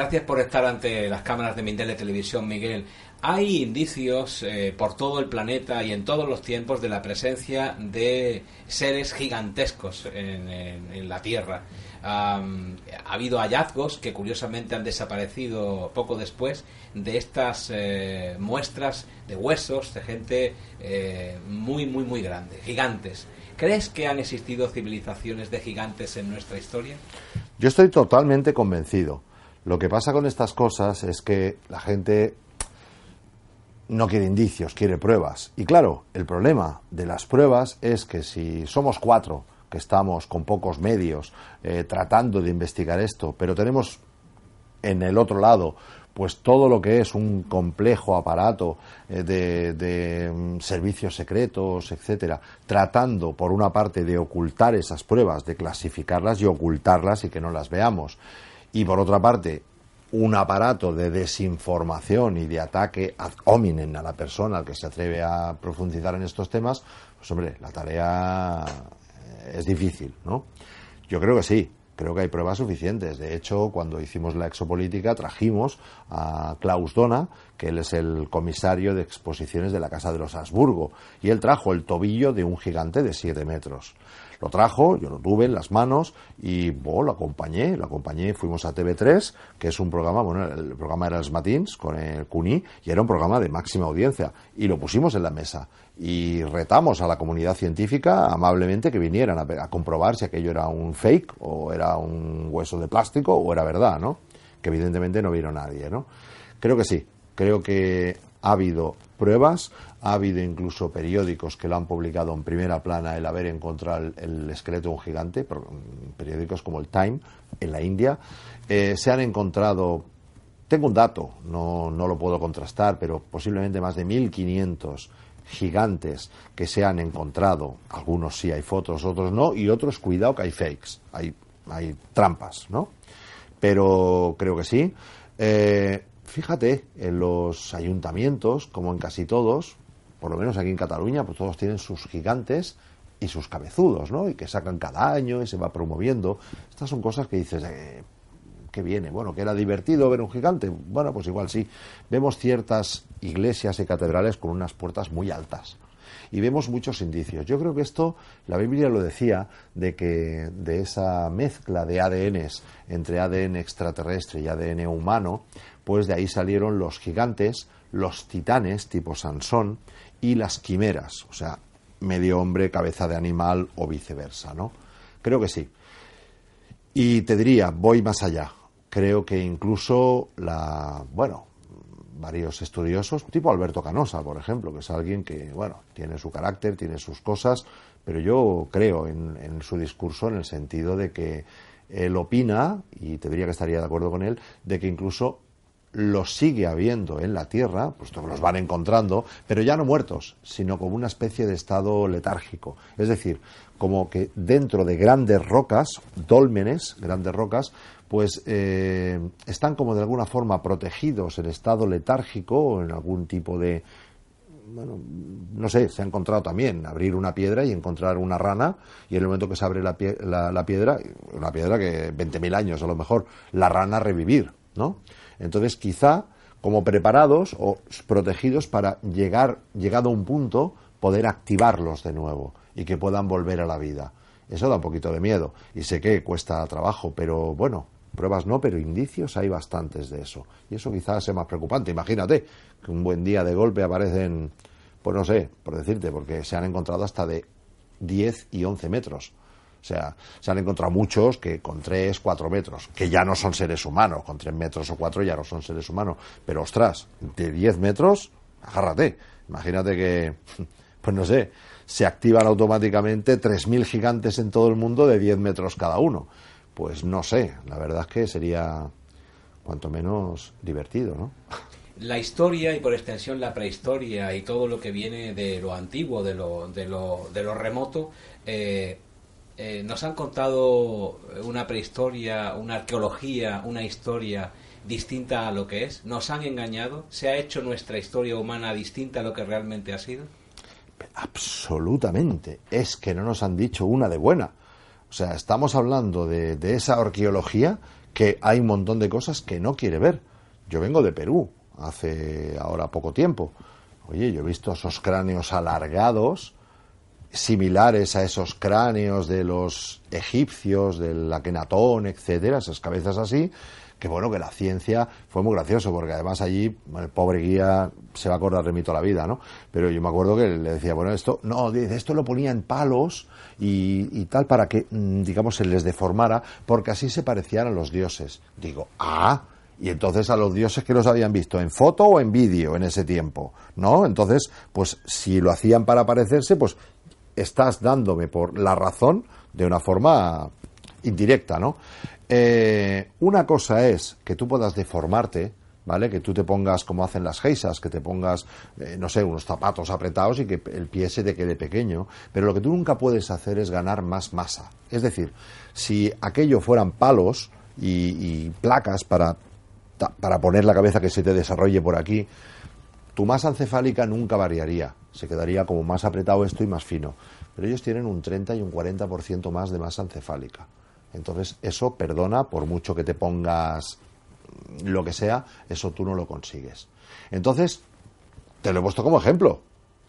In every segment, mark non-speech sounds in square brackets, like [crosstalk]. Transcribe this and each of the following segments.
Gracias por estar ante las cámaras de Mindel de Televisión, Miguel. Hay indicios eh, por todo el planeta y en todos los tiempos de la presencia de seres gigantescos en, la Tierra. ha habido hallazgos que curiosamente han desaparecido poco después de estas eh, muestras de huesos de gente eh, muy, muy, muy grande, gigantes. ¿Crees que han existido civilizaciones de gigantes en nuestra historia? Yo estoy totalmente convencido. Lo que pasa con estas cosas es que la gente no quiere indicios, quiere pruebas. Y claro, el problema de las pruebas es que si somos cuatro que estamos con pocos medios eh, tratando de investigar esto, pero tenemos en el otro lado pues todo lo que es un complejo aparato eh, de, de mm, servicios secretos, etcétera, tratando por una parte de ocultar esas pruebas, de clasificarlas y ocultarlas y que no las veamos y por otra parte un aparato de desinformación y de ataque ad hominem a la persona al que se atreve a profundizar en estos temas, pues hombre, la tarea eh, es difícil, ¿no? Yo creo que sí, creo que hay pruebas suficientes. De hecho, cuando hicimos la exopolítica trajimos a Klaus Dona, que él es el comisario de exposiciones de la Casa de los Habsburgo, y él trajo el tobillo de un gigante de siete metros. Lo trajo, yo lo tuve en las manos y lo acompañé, lo acompañé, fuimos a TV3, que es un programa, bueno, el programa era los Matins con el CUNY y era un programa de máxima audiencia y lo pusimos en la mesa y retamos a la comunidad científica amablemente que vinieran a, comprobar si aquello era un fake o era un hueso de plástico o era verdad, ¿no? Que evidentemente no vieron nadie, ¿no? Creo que sí, creo que ha habido pruebas, ha habido incluso periódicos que lo han publicado en primera plana el haber encontrado el, esqueleto de un gigante, mm, periódicos como el Time en la India. Eh, se han encontrado, tengo un dato, no, no lo puedo contrastar, pero posiblemente más de 1.500 gigantes que se han encontrado. Algunos sí hay fotos, otros no, y otros, cuidado que hay fakes, hay, hay trampas, ¿no? Pero creo que sí. Eh, fíjate, en los ayuntamientos, como en casi todos, por lo menos aquí en Cataluña, pues todos tienen sus gigantes y sus cabezudos, ¿no? Y que sacan cada año y se va promoviendo. Estas son cosas que dices, eh, ¿qué viene? Bueno, que era divertido ver un gigante. Bueno, pues igual sí. Vemos ciertas iglesias y catedrales con unas puertas muy altas. Y vemos muchos indicios. Yo creo que esto, la Biblia lo decía, de que de esa mezcla de ADNs entre ADN extraterrestre y ADN humano, pues de ahí salieron los gigantes, los titanes tipo Sansón, y las quimeras, o sea, medio hombre, cabeza de animal o viceversa, ¿no? Creo que sí. Y te diría, voy más allá. Creo que incluso la, bueno, varios estudiosos, tipo Alberto Canosa, por ejemplo, que es alguien que, bueno, tiene su carácter, tiene sus cosas, pero yo creo en, en su discurso en el sentido de que él opina, y te diría que estaría de acuerdo con él, de que incluso los sigue habiendo en la Tierra, puesto que los van encontrando, pero ya no muertos, sino como una especie de estado letárgico. Es decir, como que dentro de grandes rocas, dólmenes, grandes rocas, pues eh, están como de alguna forma protegidos en estado letárgico o en algún tipo de, bueno, no sé, se ha encontrado también abrir una piedra y encontrar una rana y en el momento que se abre la, la piedra, una piedra que 20.000 años a lo mejor, la rana revivir, ¿no? Entonces, quizá como preparados o protegidos para llegar, llegado a un punto, poder activarlos de nuevo y que puedan volver a la vida. Eso da un poquito de miedo y sé que cuesta trabajo, pero bueno, pruebas no, pero indicios hay bastantes de eso. Y eso quizás sea más preocupante. Imagínate que un buen día de golpe aparecen, pues no sé, por decirte, porque se han encontrado hasta de 10 y 11 metros. O sea, se han encontrado muchos que con 3, 4 metros, que ya no son seres humanos, con 3 metros o 4 ya no son seres humanos. Pero ostras, de 10 metros, agárrate. Imagínate que, [laughs] pues no sé, se activan automáticamente 3.000 gigantes en todo el mundo de 10 metros cada uno. Pues no sé, la verdad es que sería cuanto menos divertido, ¿no? La historia y por extensión la prehistoria y todo lo que viene de lo antiguo, de lo, de lo, de lo remoto, eh, eh, nos han contado una prehistoria, una arqueología, una historia distinta a lo que es. Nos han engañado. ¿Se ha hecho nuestra historia humana distinta a lo que realmente ha sido? Absolutamente. Es que no nos han dicho una de buena. O sea, estamos hablando de, esa arqueología que hay un montón de cosas que no quiere ver. Yo vengo de Perú hace ahora poco tiempo. Oye, yo he visto esos cráneos alargados, similares a esos cráneos de los egipcios, del Akenatón, etcétera, esas cabezas así, que bueno, que la ciencia fue muy gracioso, porque además allí el pobre guía se va a acordar de mí toda la vida, ¿no? Pero yo me acuerdo que le decía, bueno, esto, no, esto lo ponía en palos y, tal para que, mm, digamos, se les deformara, porque así se parecían a los dioses. Digo, ah, y entonces a los dioses que los habían visto en foto o en vídeo en ese tiempo, ¿no? Entonces, pues si lo hacían para parecerse, pues estás dándome por la razón de una forma indirecta, ¿no? Eh, una cosa es que tú puedas deformarte, ¿vale? Que tú te pongas como hacen las geisas, que te pongas, eh, no sé, unos zapatos apretados y que el pie se te quede pequeño. Pero lo que tú nunca puedes hacer es ganar más masa. Es decir, si aquello fueran palos y, placas para, para poner la cabeza que se te desarrolle por aquí, tu masa encefálica nunca variaría. Se quedaría como más apretado esto y más fino. Pero ellos tienen un 30 y un 40% más de masa encefálica. Entonces, eso perdona, por mucho que te pongas lo que sea, eso tú no lo consigues. Entonces, te lo he puesto como ejemplo.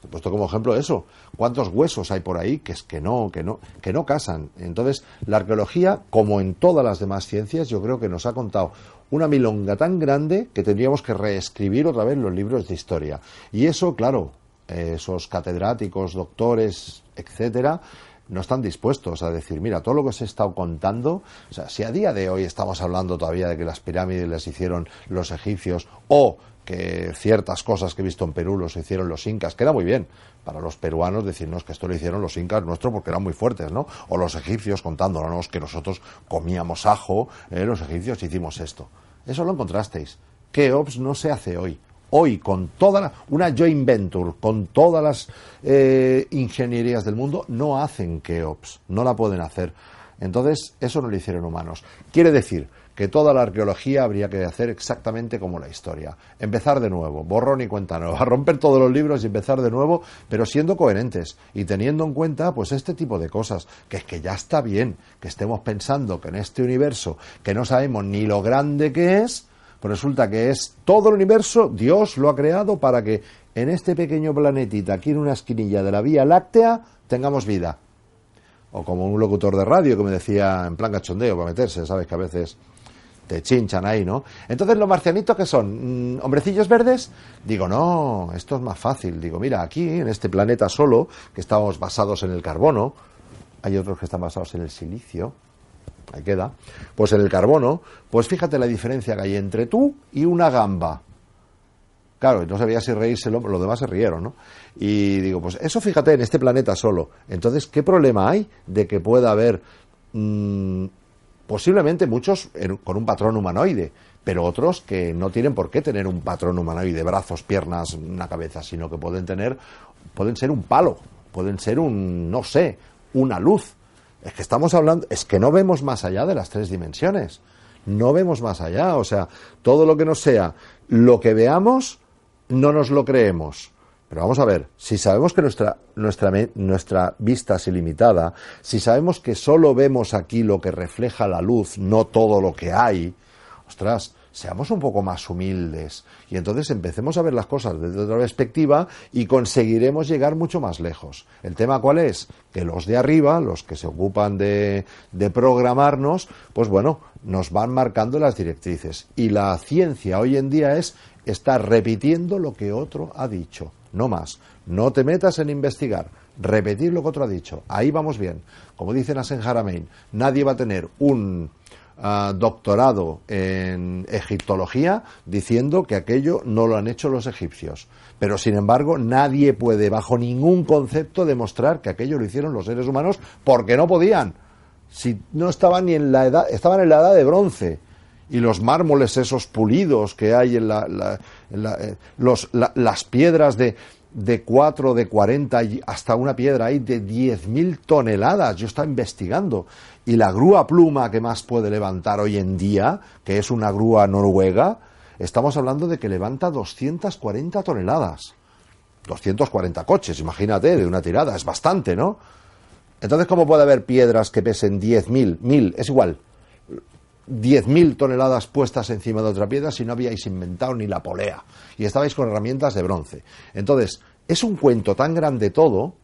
He puesto como ejemplo eso. ¿Cuántos huesos hay por ahí que es que no, que no, que no casan? Entonces, la arqueología, como en todas las demás ciencias, yo creo que nos ha contado una milonga tan grande que tendríamos que reescribir otra vez los libros de historia. Y eso, claro, esos catedráticos, doctores, etcétera, no están dispuestos a decir, mira, todo lo que se ha estado contando, o sea, si a día de hoy estamos hablando todavía de que las pirámides las hicieron los egipcios o que ciertas cosas que he visto en Perú los hicieron los incas, queda muy bien para los peruanos decirnos que esto lo hicieron los incas nuestros porque eran muy fuertes, ¿no? O los egipcios contándonos que nosotros comíamos ajo, eh, los egipcios hicimos esto. Eso lo encontrasteis. Keops no se hace hoy hoy con toda una joint venture, con todas las eh, ingenierías del mundo, no hacen Keops, no la pueden hacer. Entonces, eso no lo hicieron humanos. Quiere decir que toda la arqueología habría que hacer exactamente como la historia. Empezar de nuevo, borrón y cuenta nueva, [laughs] romper todos los libros y empezar de nuevo, pero siendo coherentes y teniendo en cuenta pues este tipo de cosas, que es que ya está bien que estemos pensando que en este universo que no sabemos ni lo grande que es, pues resulta que es todo el universo, Dios lo ha creado para que en este pequeño planetita, aquí en una esquinilla de la Vía Láctea, tengamos vida. O como un locutor de radio que me decía en plan cachondeo para meterse, sabes que a veces te chinchan ahí, ¿no? Entonces, ¿los marcianitos qué son? Mm, ¿Hombrecillos verdes? Digo, no, esto es más fácil. Digo, mira, aquí, en este planeta solo, que estamos basados en el carbono, hay otros que están basados en el silicio, ahí queda, pues en el carbono, pues fíjate la diferencia que hay entre tú y una gamba. Claro, no sabía si reírse, los demás se rieron, ¿no? Y digo, pues eso fíjate en este planeta solo. Entonces, ¿qué problema hay de que pueda haber mm, posiblemente muchos con un patrón humanoide, pero otros que no tienen por qué tener un patrón humanoide, brazos, piernas, una cabeza, sino que pueden tener, pueden ser un palo, pueden ser un, no sé, una luz, es que estamos hablando, es que no vemos más allá de las tres dimensiones. No vemos más allá. O sea, todo lo que no sea lo que veamos, no nos lo creemos. Pero vamos a ver, si sabemos que nuestra, nuestra, nuestra vista es ilimitada, si sabemos que solo vemos aquí lo que refleja la luz, no todo lo que hay, ostras, seamos un poco más humildes y entonces empecemos a ver las cosas desde otra perspectiva y conseguiremos llegar mucho más lejos. ¿El tema cuál es? Que los de arriba, los que se ocupan de, de programarnos, pues bueno, nos van marcando las directrices. Y la ciencia hoy en día es estar repitiendo lo que otro ha dicho, no más. No te metas en investigar, repetir lo que otro ha dicho. Ahí vamos bien. Como dicen Asen Haramein, nadie va a tener un ah, doctorado en egiptología diciendo que aquello no lo han hecho los egipcios. Pero sin embargo, nadie puede, bajo ningún concepto, demostrar que aquello lo hicieron los seres humanos porque no podían. Si no estaban ni en la edad, estaban en la edad de bronce y los mármoles esos pulidos que hay en, la, eh, los, las piedras de, de 4, de 40, hasta una piedra ahí de 10.000 toneladas. Yo estaba investigando. Y la grúa pluma que más puede levantar hoy en día, que es una grúa noruega, estamos hablando de que levanta 240 toneladas. 240 coches, imagínate, de una tirada. Es bastante, ¿no? Entonces, ¿cómo puede haber piedras que pesen 10.000, 1.000? Es igual. 10.000 toneladas puestas encima de otra piedra si no habíais inventado ni la polea y estabais con herramientas de bronce. Entonces, es un cuento tan grande todo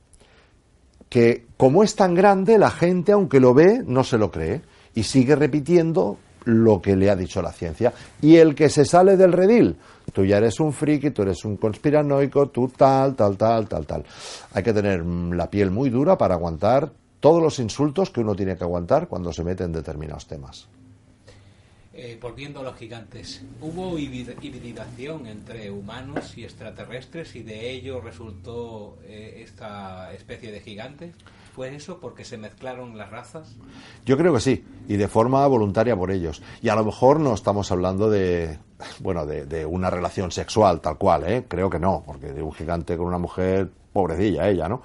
que como es tan grande, la gente, aunque lo ve, no se lo cree y sigue repitiendo lo que le ha dicho la ciencia. Y el que se sale del redil, tú ya eres un friki, tú eres un conspiranoico, tú tal, tal, tal, tal, tal. Hay que tener mm, la piel muy dura para aguantar todos los insultos que uno tiene que aguantar cuando se mete en determinados temas. Eh, volviendo a los gigantes, ¿hubo hibridación entre humanos y extraterrestres y de ello resultó eh, esta especie de gigantes? ¿Fue eso porque se mezclaron las razas? Yo creo que sí, y de forma voluntaria por ellos. Y a lo mejor no estamos hablando de, bueno, de, de una relación sexual tal cual, ¿eh? Creo que no, porque de un gigante con una mujer, pobrecilla ella, ¿no?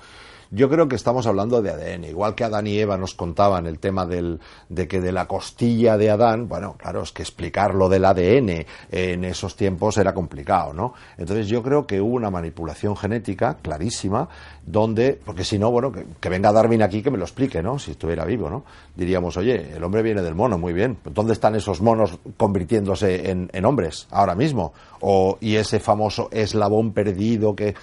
Yo creo que estamos hablando de ADN, igual que Adán y Eva nos contaban el tema del, de que de la costilla de Adán, bueno, claro, es que explicar lo del ADN en esos tiempos era complicado, ¿no? Entonces yo creo que hubo una manipulación genética clarísima, donde, porque si no, bueno, que, venga Darwin aquí que me lo explique, ¿no? Si estuviera vivo, ¿no? Diríamos, oye, el hombre viene del mono, muy bien, ¿dónde están esos monos convirtiéndose en, en hombres ahora mismo? O, y ese famoso eslabón perdido que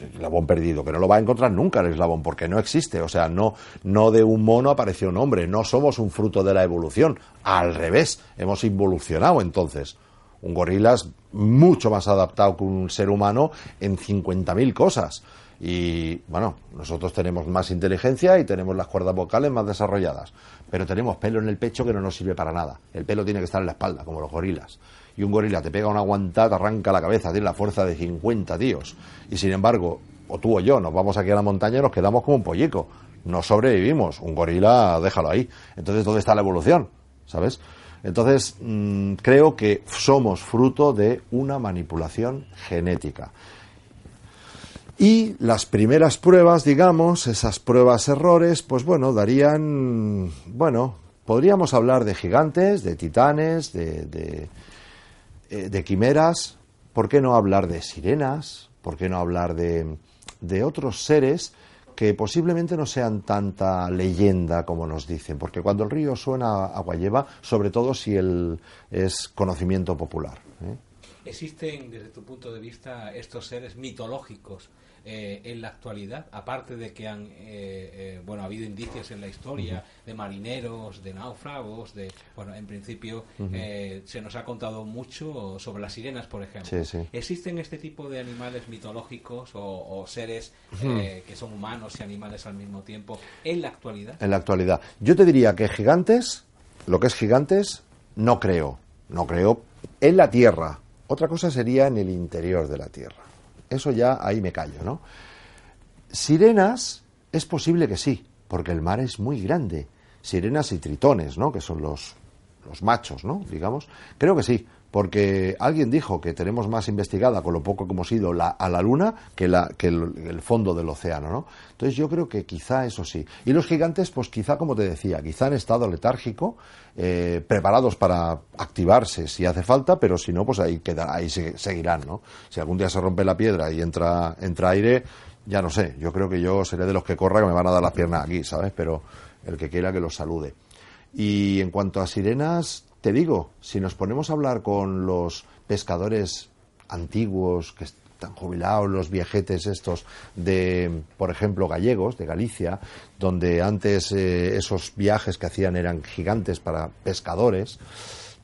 eslabón perdido, que no lo va a encontrar nunca el eslabón, porque no existe. O sea, no, no de un mono apareció un hombre, no somos un fruto de la evolución. Al revés, hemos evolucionado entonces. Un gorila es mucho más adaptado que un ser humano en 50.000 cosas. Y bueno, nosotros tenemos más inteligencia y tenemos las cuerdas vocales más desarrolladas, pero tenemos pelo en el pecho que no nos sirve para nada. El pelo tiene que estar en la espalda, como los gorilas y un gorila te pega una aguantada, te arranca la cabeza, tiene la fuerza de 50 tíos. Y sin embargo, o tú o yo, nos vamos aquí a la montaña y nos quedamos como un pollico. No sobrevivimos. Un gorila, déjalo ahí. Entonces, ¿dónde está la evolución? ¿Sabes? Entonces, mm, creo que somos fruto de una manipulación genética. Y las primeras pruebas, digamos, esas pruebas errores, pues bueno, darían, bueno, podríamos hablar de gigantes, de titanes, de eh, de quimeras, ¿por qué no hablar de sirenas? ¿Por qué no hablar de, de otros seres que posiblemente no sean tanta leyenda como nos dicen? Porque cuando el río suena agua lleva, sobre todo si el, es conocimiento popular. ¿eh? ¿Existen, desde tu punto de vista, estos seres mitológicos eh, en la actualidad, aparte de que han, eh, eh, bueno, ha habido indicios en la historia de marineros, de náufragos, de, bueno, en principio se nos ha contado mucho sobre las sirenas, por ejemplo. ¿Existen este tipo de animales mitológicos o, seres que son humanos y animales al mismo tiempo en la actualidad? En la actualidad. Yo te diría que gigantes, lo que es gigantes, no creo. No creo en la Tierra. Otra cosa sería en el interior de la Tierra. Eso ya ahí me callo, ¿no? Sirenas, es posible que sí, porque el mar es muy grande. Sirenas y tritones, ¿no? Que son los, los machos, ¿no? Digamos. Creo que sí, porque alguien dijo que tenemos más investigada con lo poco que hemos ido la, a la Luna que, la, que el, fondo del océano, ¿no? Entonces yo creo que quizá eso sí. Y los gigantes, pues quizá, como te decía, quizá en estado letárgico, eh, preparados para activarse si hace falta, pero si no, pues ahí, quedará, ahí seguirán, ¿no? Si algún día se rompe la piedra y entra, entra aire, ya no sé. Yo creo que yo seré de los que corra que me van a dar las piernas aquí, ¿sabes? Pero el que quiera que los salude. Y en cuanto a sirenas, te digo, si nos ponemos a hablar con los pescadores antiguos que están jubilados, los viejetes estos de, por ejemplo, gallegos, de Galicia, donde antes eh, esos viajes que hacían eran gigantes para pescadores,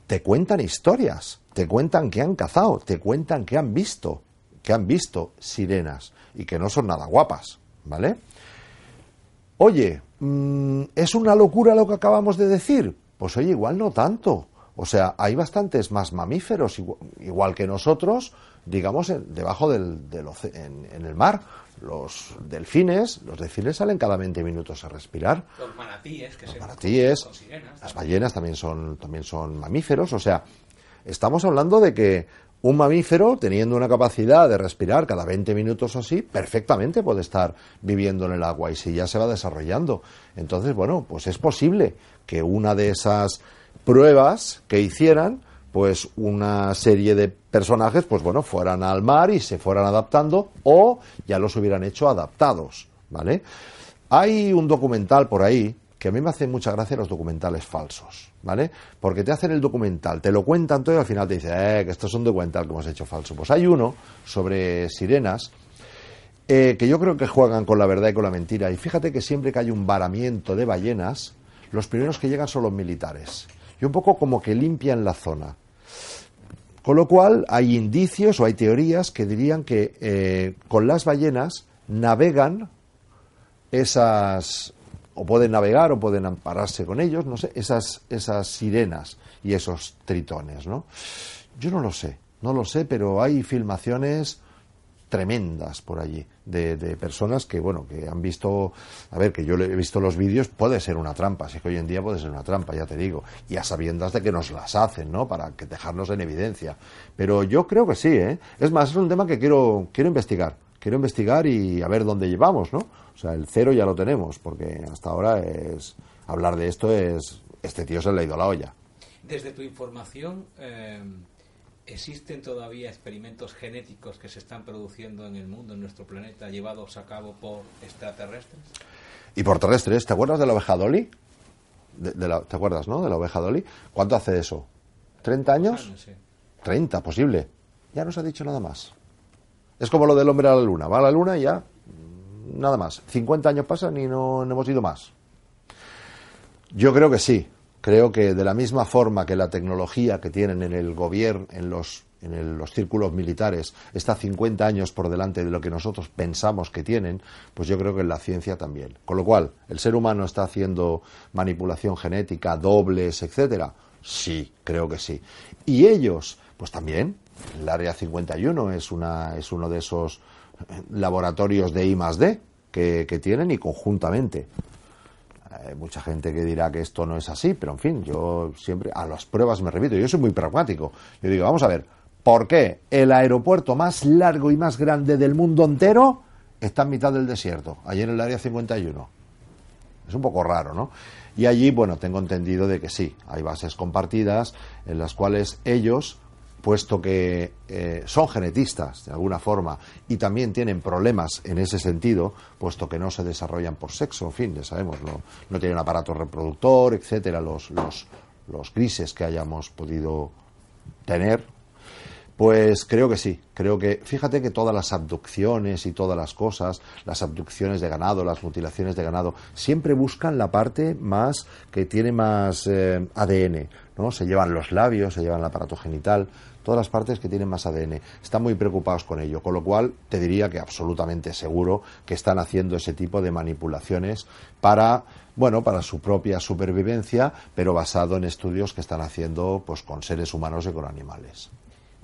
te cuentan historias, te cuentan que han cazado, te cuentan que han visto, que han visto sirenas y que no son nada guapas, ¿vale? Oye, mm, ¿es una locura lo que acabamos de decir? Pues oye, igual no tanto. O sea, hay bastantes más mamíferos, igual, que nosotros, digamos, debajo del, del en, el mar. Los delfines, los delfines salen cada 20 minutos a respirar. Los manatíes, que los manatíes, las ballenas también son, también son mamíferos. O sea, estamos hablando de que un mamífero, teniendo una capacidad de respirar cada 20 minutos o así, perfectamente puede estar viviendo en el agua y si ya se va desarrollando. Entonces, bueno, pues es posible que una de esas pruebas que hicieran, pues una serie de personajes, pues bueno, fueran al mar y se fueran adaptando o ya los hubieran hecho adaptados, ¿vale? Hay un documental por ahí que a mí me hace mucha gracia los documentales falsos, ¿vale? Porque te hacen el documental, te lo cuentan todo y al final te dicen, eh, que esto es un documental que hemos hecho falso. Pues hay uno sobre sirenas eh, que yo creo que juegan con la verdad y con la mentira. Y fíjate que siempre que hay un varamiento de ballenas, los primeros que llegan son los militares. Y un poco como que limpian la zona. Con lo cual hay indicios o hay teorías que dirían que eh, con las ballenas navegan esas o pueden navegar o pueden ampararse con ellos, no sé, esas, esas sirenas y esos tritones, ¿no? Yo no lo sé, no lo sé, pero hay filmaciones tremendas por allí de, de, personas que bueno que han visto a ver que yo he visto los vídeos puede ser una trampa sí que hoy en día puede ser una trampa ya te digo y a sabiendas de que nos las hacen no para que dejarnos en evidencia. Pero yo creo que sí eh es más es un tema que quiero quiero investigar quiero investigar y a ver dónde llevamos, ¿no? O sea, el cero ya lo tenemos, porque hasta ahora es hablar de esto es este tío se le ha ido la olla. Desde tu información, eh, ¿existen todavía experimentos genéticos que se están produciendo en el mundo, en nuestro planeta, llevados a cabo por extraterrestres? Y por terrestres, ¿te acuerdas de la oveja Dolly? De, la, ¿Te acuerdas, no? De la oveja Dolly. ¿Cuánto hace eso? ¿30 años? años sí. 30, posible. Ya no se ha dicho nada más. Es como lo del hombre a la luna. Va a la luna y ya, nada más. 50 años pasan y no, hemos ido más. Yo creo que sí. Creo que de la misma forma que la tecnología que tienen en el gobierno, en los, en los círculos militares, está 50 años por delante de lo que nosotros pensamos que tienen, pues yo creo que en la ciencia también. Con lo cual, ¿el ser humano está haciendo manipulación genética, dobles, etcétera? Sí, creo que sí. ¿Y ellos? Pues también. El Área 51 es, una, es uno de esos laboratorios de I más D que, tienen y conjuntamente. Hay mucha gente que dirá que esto no es así, pero en fin, yo siempre a las pruebas me repito. Yo soy muy pragmático. Yo digo, vamos a ver, ¿por qué el aeropuerto más largo y más grande del mundo entero está en mitad del desierto, allí en el Área 51? Es un poco raro, ¿no? Y allí, bueno, tengo entendido de que sí, hay bases compartidas en las cuales ellos puesto que eh, son genetistas de alguna forma y también tienen problemas en ese sentido, puesto que no se desarrollan por sexo, en fin, ya sabemos, no, no tienen aparato reproductor, etcétera, los, los, los grises que hayamos podido tener, pues creo que sí, creo que, fíjate que todas las abducciones y todas las cosas, las abducciones de ganado, las mutilaciones de ganado, siempre buscan la parte más que tiene más eh, ADN, ¿no? Se llevan los labios, se llevan el aparato genital, todas las partes que tienen más ADN. Están muy preocupados con ello, con lo cual te diría que absolutamente seguro que están haciendo ese tipo de manipulaciones para, bueno, para su propia supervivencia, pero basado en estudios que están haciendo pues con seres humanos y con animales.